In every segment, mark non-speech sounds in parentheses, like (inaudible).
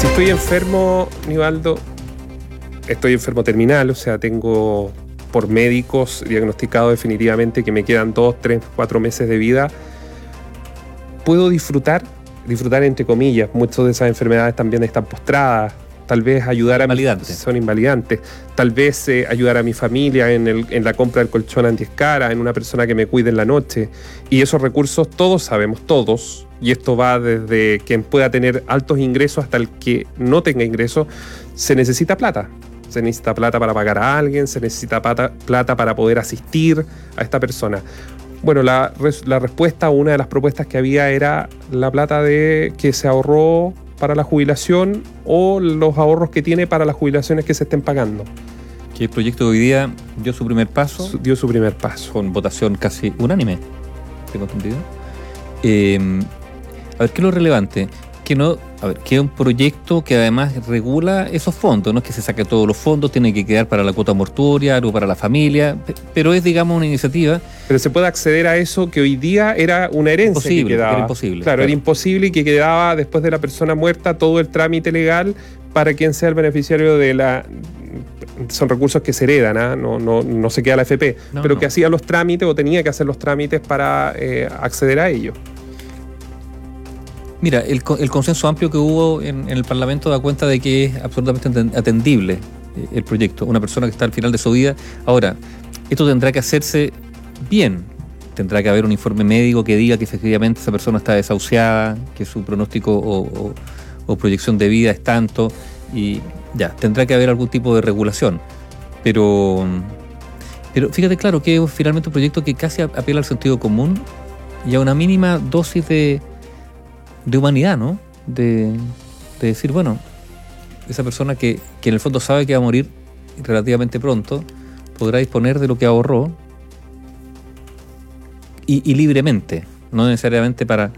Si estoy enfermo, Nivaldo, estoy enfermo terminal, o sea, tengo por médicos diagnosticado definitivamente que me quedan dos, tres, cuatro meses de vida, puedo disfrutar, disfrutar entre comillas, muchas de esas enfermedades también están postradas, tal vez ayudar a mi, son invalidantes, tal vez eh, ayudar a mi familia en, el, en, la compra del colchón antiescara, en una persona que me cuide en la noche. Y esos recursos todos sabemos, todos, y esto va desde quien pueda tener altos ingresos hasta el que no tenga ingresos, se necesita plata. Se necesita plata para pagar a alguien, se necesita plata, plata para poder asistir a esta persona. Bueno, la, la respuesta, una de las propuestas que había era la plata de que se ahorró para la jubilación o los ahorros que tiene para las jubilaciones que se estén pagando. Que el proyecto de hoy día dio su primer paso. Dio su primer paso. Con votación casi unánime, tengo entendido. Eh, a ver, ¿qué es lo relevante? Que no, a ver, que es un proyecto que además regula esos fondos, no es que se saque todos los fondos, tiene que quedar para la cuota mortuoria o para la familia, pero es, digamos, una iniciativa. Pero se puede acceder a eso que hoy día era una herencia imposible, que quedaba. Era imposible. Claro, era imposible y que quedaba después de la persona muerta todo el trámite legal para quien sea el beneficiario de la son recursos que se heredan, ¿ah? no, no, no, se queda la FP, pero que hacía los trámites o tenía que hacer los trámites para eh, acceder a ello. Mira, el, consenso amplio que hubo en, el Parlamento da cuenta de que es absolutamente atendible eh, el proyecto. Una persona que está al final de su vida. Ahora, esto tendrá que hacerse bien. Tendrá que haber un informe médico que diga que efectivamente esa persona está desahuciada, que su pronóstico o, proyección de vida es tanto. Y ya, tendrá que haber algún tipo de regulación. Pero, pero fíjate claro que es finalmente un proyecto que casi apela al sentido común y a una mínima dosis de de humanidad, ¿no? De, decir, bueno, esa persona que, en el fondo sabe que va a morir relativamente pronto, podrá disponer de lo que ahorró y, libremente, no necesariamente para,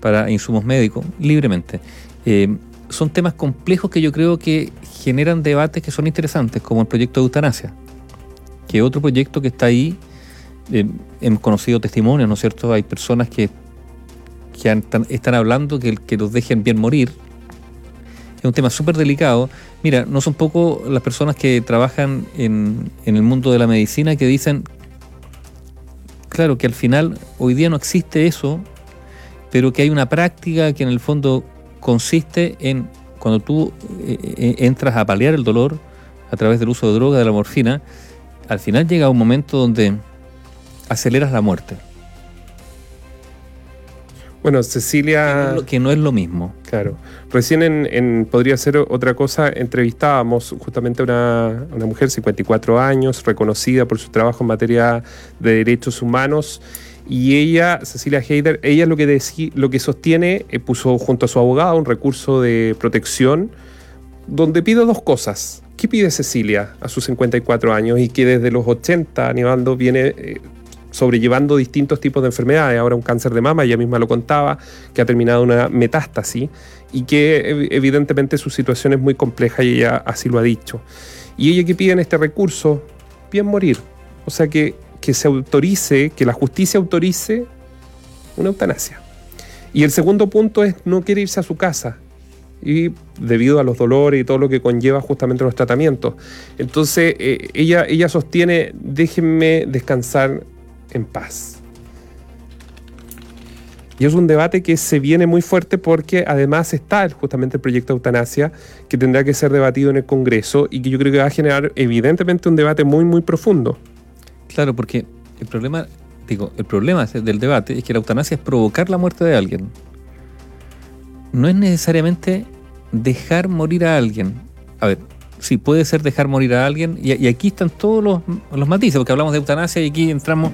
para insumos médicos, libremente. Eh, son temas complejos que yo creo que generan debates que son interesantes, como el proyecto de eutanasia, que otro proyecto que está ahí. Eh, hemos conocido testimonios, ¿no es cierto? Hay personas que que están, hablando que, que los dejen bien morir. Es un tema súper delicado. Mira, no son poco las personas que trabajan en, en el mundo de la medicina que dicen, claro, que al final hoy día no existe eso, pero que hay una práctica que en el fondo consiste en cuando tú eh, eh, entras a paliar el dolor a través del uso de droga, de la morfina, al final llega un momento donde aceleras la muerte. Bueno, Cecilia... Que no, es lo mismo. Claro. Recién en, Podría ser otra cosa, entrevistábamos justamente a una, una, mujer, 54 años, reconocida por su trabajo en materia de derechos humanos. Y ella, Cecilia Heider, ella lo que, lo que sostiene, eh, puso junto a su abogado un recurso de protección donde pide dos cosas. ¿Qué pide Cecilia a sus 54 años y que desde los 80, Anibaldo, viene... Eh, sobrellevando distintos tipos de enfermedades. Ahora un cáncer de mama, ella misma lo contaba, que ha terminado una metástasis y que evidentemente su situación es muy compleja y ella así lo ha dicho. Y ella que pide en este recurso, bien morir. O sea, que, que se autorice, que la justicia autorice una eutanasia. Y el segundo punto es no quiere irse a su casa, y debido a los dolores y todo lo que conlleva justamente los tratamientos. Entonces eh, ella, ella sostiene, déjenme descansar en paz. Y es un debate que se viene muy fuerte porque además está justamente el proyecto de eutanasia que tendrá que ser debatido en el Congreso y que yo creo que va a generar evidentemente un debate muy muy profundo. Claro, porque el problema, digo, el problema del debate es que la eutanasia es provocar la muerte de alguien. No es necesariamente dejar morir a alguien. A ver, sí, puede ser dejar morir a alguien y, aquí están todos los, los matices, porque hablamos de eutanasia y aquí entramos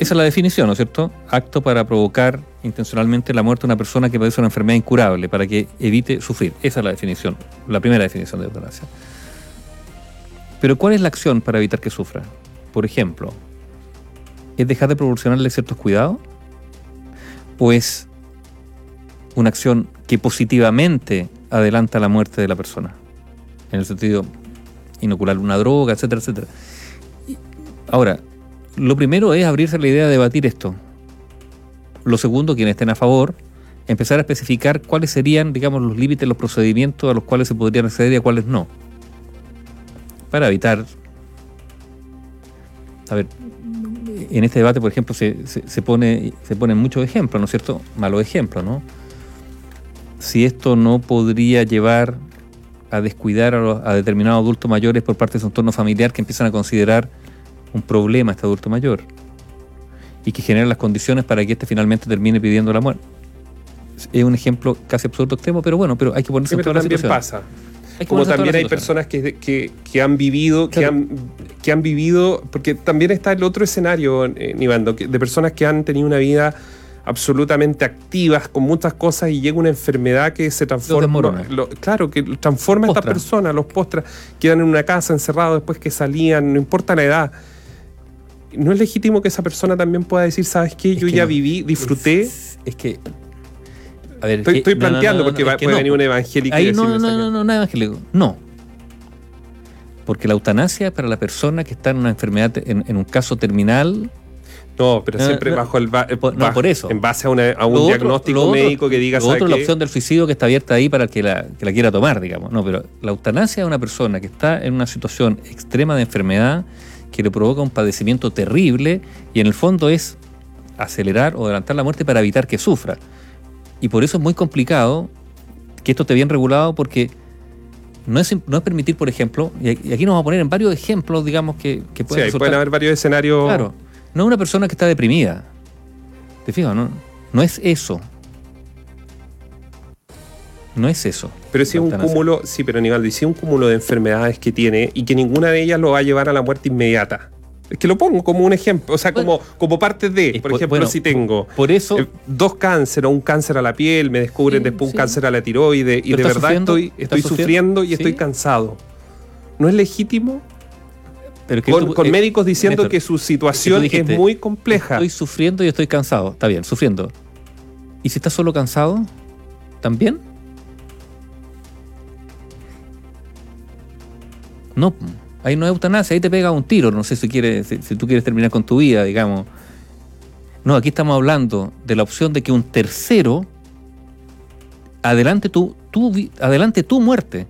esa es la definición, ¿no es cierto? Acto para provocar intencionalmente la muerte de una persona que padece una enfermedad incurable, para que evite sufrir. Esa es la definición, la primera definición de eutanasia. Pero ¿cuál es la acción para evitar que sufra? Por ejemplo, ¿es dejar de proporcionarle ciertos cuidados? ¿O es una acción que positivamente adelanta la muerte de la persona? En el sentido, inocular una droga, etcétera, etcétera. Ahora, lo primero es abrirse la idea de debatir esto. Lo segundo, quienes estén a favor, empezar a especificar cuáles serían, digamos, los límites, los procedimientos a los cuales se podrían acceder y a cuáles no. Para evitar. A ver, en este debate, por ejemplo, se, se, pone, se ponen muchos ejemplos, ¿no es cierto? Malos ejemplos, ¿no? Si esto no podría llevar a descuidar a, determinados adultos mayores por parte de su entorno familiar que empiezan a considerar un problema este adulto mayor y que generan las condiciones para que éste finalmente termine pidiendo la muerte. Es un ejemplo casi absurdo extremo, pero bueno, pero hay que ponerse en toda la también pasa. Como también hay personas que, que, han vivido, que, han, que han vivido, porque también está el otro escenario, eh, Nivando, de personas que han tenido una vida absolutamente activas con muchas cosas y llega una enfermedad que se transforma. claro, que transforma a estas personas, los postras, quedan en una casa encerrados después que salían, no importa la edad. No es legítimo que esa persona también pueda decir, ¿sabes qué? Yo ya viví, disfruté. Es, que. A ver, estoy, planteando porque va, puede venir un evangélico y no, no, no, no, no, evangélico. No. Porque la eutanasia es para la persona que está en una enfermedad, en un caso terminal, no, pero siempre bajo el. No, por eso. En base a, un diagnóstico médico que diga. Lo otro es la opción del suicidio que está abierta ahí para el que la, que la quiera tomar, digamos. No, pero la eutanasia es una persona que está en una situación extrema de enfermedad que le provoca un padecimiento terrible y en el fondo es acelerar o adelantar la muerte para evitar que sufra. Y por eso es muy complicado que esto esté bien regulado porque no es, no es permitir, por ejemplo, y aquí nos vamos a poner en varios ejemplos, digamos, que, que pueden, sí, pueden haber varios escenarios. Claro no una persona que está deprimida. ¿Te fijas? No, no es eso. No es eso. Pero si es un cúmulo, sí, pero Aníbal, si es un cúmulo de enfermedades que tiene y que ninguna de ellas lo va a llevar a la muerte inmediata. Es que lo pongo como un ejemplo, o sea, como, como parte de, por ejemplo, si tengo por eso, eh, dos cánceres o un cáncer a la piel, me descubren después un cáncer a la tiroide y de verdad estoy, estoy sufriendo y estoy cansado. ¿No es legítimo con, eh, médicos diciendo que su situación es muy compleja. Estoy sufriendo y estoy cansado. Está bien, sufriendo. ¿Y si estás solo cansado? ¿También? No, ahí no hay eutanasia, ahí te pega un tiro. No sé si, quieres, si, tú quieres terminar con tu vida, digamos. No, aquí estamos hablando de la opción de que un tercero adelante tu, tu, adelante tu muerte.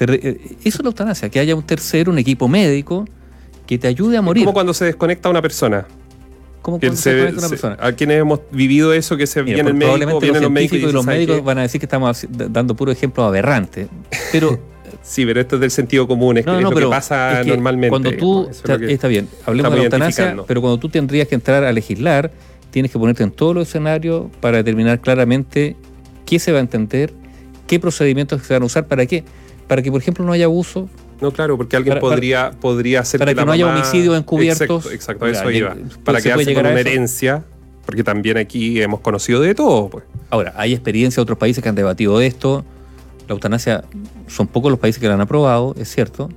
Eh, eso es la eutanasia, que haya un tercero, un equipo médico que te ayude a morir. como cuando se desconecta una persona. ¿Cómo se, desconecta una persona? a quienes hemos vivido eso, que se viene el médico, vienen los, médicos y, los médicos van a decir que estamos dando puro ejemplo aberrante. Pero (laughs) Sí, pero esto es del sentido común, es, lo que pasa normalmente. Cuando tú, está, bien, hablemos de la eutanasia, pero cuando tú tendrías que entrar a legislar, tienes que ponerte en todos los escenarios para determinar claramente qué se va a entender, qué procedimientos se van a usar, para qué para que, por ejemplo, no haya abuso. No, claro, porque alguien podría, podría hacer para que, no haya homicidios encubiertos. Exacto, eso iba. para que haya una herencia, porque también aquí hemos conocido de todo. Pues. Ahora, hay experiencia de otros países que han debatido de esto. La eutanasia, son pocos los países que la han aprobado, es cierto.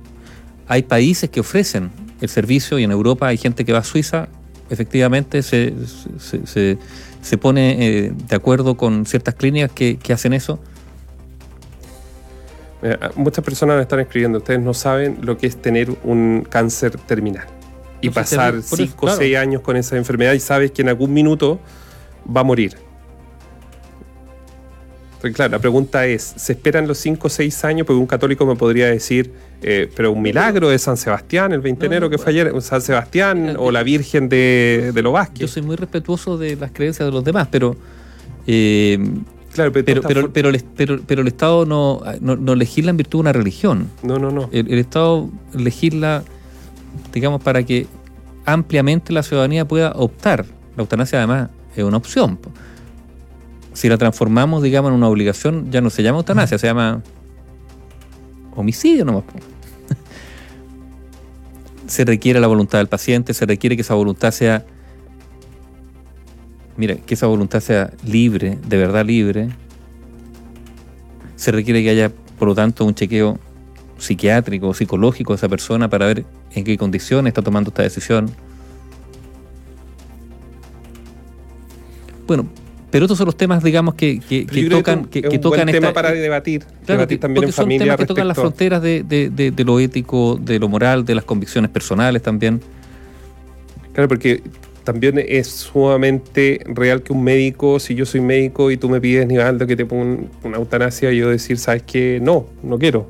Hay países que ofrecen el servicio y en Europa hay gente que va a Suiza, efectivamente se, se, pone eh, de acuerdo con ciertas clínicas que, que hacen eso eh, muchas personas me están escribiendo, ustedes no saben lo que es tener un cáncer terminal y pasar 5 o 6 años con esa enfermedad y sabes que en algún minuto va a morir. claro, la pregunta es, ¿se esperan los 5 o 6 años? Porque un católico me podría decir, eh, pero un milagro de San Sebastián, el 20 de enero que fue ayer, San Sebastián o la Virgen de, de Vázquez. Yo soy muy respetuoso de las creencias de los demás, pero eh, Claro, pero, pero, pero, pero, el, Estado no, no, legisla en virtud de una religión. No, no, no. El, Estado legisla, digamos, para que ampliamente la ciudadanía pueda optar. La eutanasia, además, es una opción. Si la transformamos, digamos, en una obligación, ya no se llama eutanasia, se llama homicidio nomás. (laughs) se requiere la voluntad del paciente, se requiere que esa voluntad sea mira, que esa voluntad sea libre, de verdad libre, se requiere que haya, por lo tanto, un chequeo psiquiátrico o psicológico de esa persona para ver en qué condiciones está tomando esta decisión. Bueno, pero estos son los temas, digamos, que, que, tocan, que, que, tocan tema para debatir, debatir también en son familia. Temas que tocan las fronteras de, de, lo ético, de lo moral, de las convicciones personales también. Claro, porque también es sumamente real que un médico, si yo soy médico y tú me pides, Nivaldo, que te ponga una eutanasia, yo decir, ¿sabes qué? No, no quiero.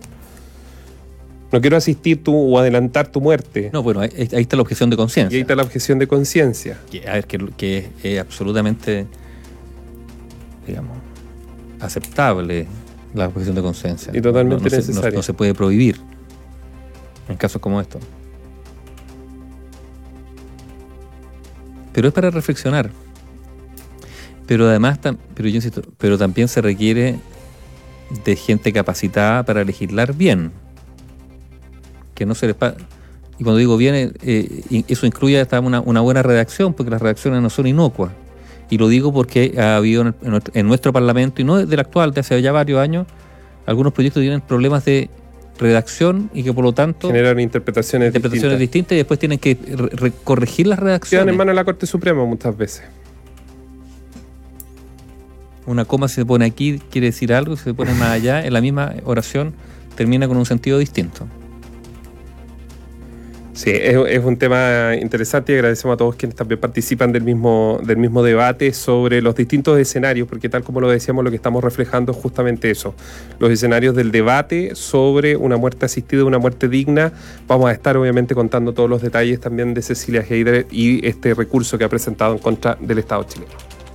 No quiero asistir tu, o adelantar tu muerte. No, bueno, ahí, está la objeción de conciencia. Y ahí está la objeción de conciencia. A ver, que, es absolutamente, digamos, aceptable la objeción de conciencia. Y totalmente necesaria. no se puede prohibir en casos como estos. Pero es para reflexionar. Pero además, pero yo insisto, pero también se requiere de gente capacitada para legislar bien. Que no se les Y cuando digo bien, eh, eh, eso incluye hasta una, buena redacción, porque las redacciones no son inocuas. Y lo digo porque ha habido en, nuestro Parlamento, y no del actual, de hace ya varios años, algunos proyectos tienen problemas de redacción y que por lo tanto generan interpretaciones, interpretaciones distintas. y después tienen que corregir las redacciones. Quedan en manos de la Corte Suprema muchas veces. Una coma si se pone aquí quiere decir algo, si se pone más allá, en la misma oración termina con un sentido distinto. Sí, es, un tema interesante y agradecemos a todos quienes también participan del mismo, del mismo debate sobre los distintos escenarios, porque tal como lo decíamos, lo que estamos reflejando es justamente eso, los escenarios del debate sobre una muerte asistida, una muerte digna. Vamos a estar obviamente contando todos los detalles también de Cecilia Heider y este recurso que ha presentado en contra del Estado chileno.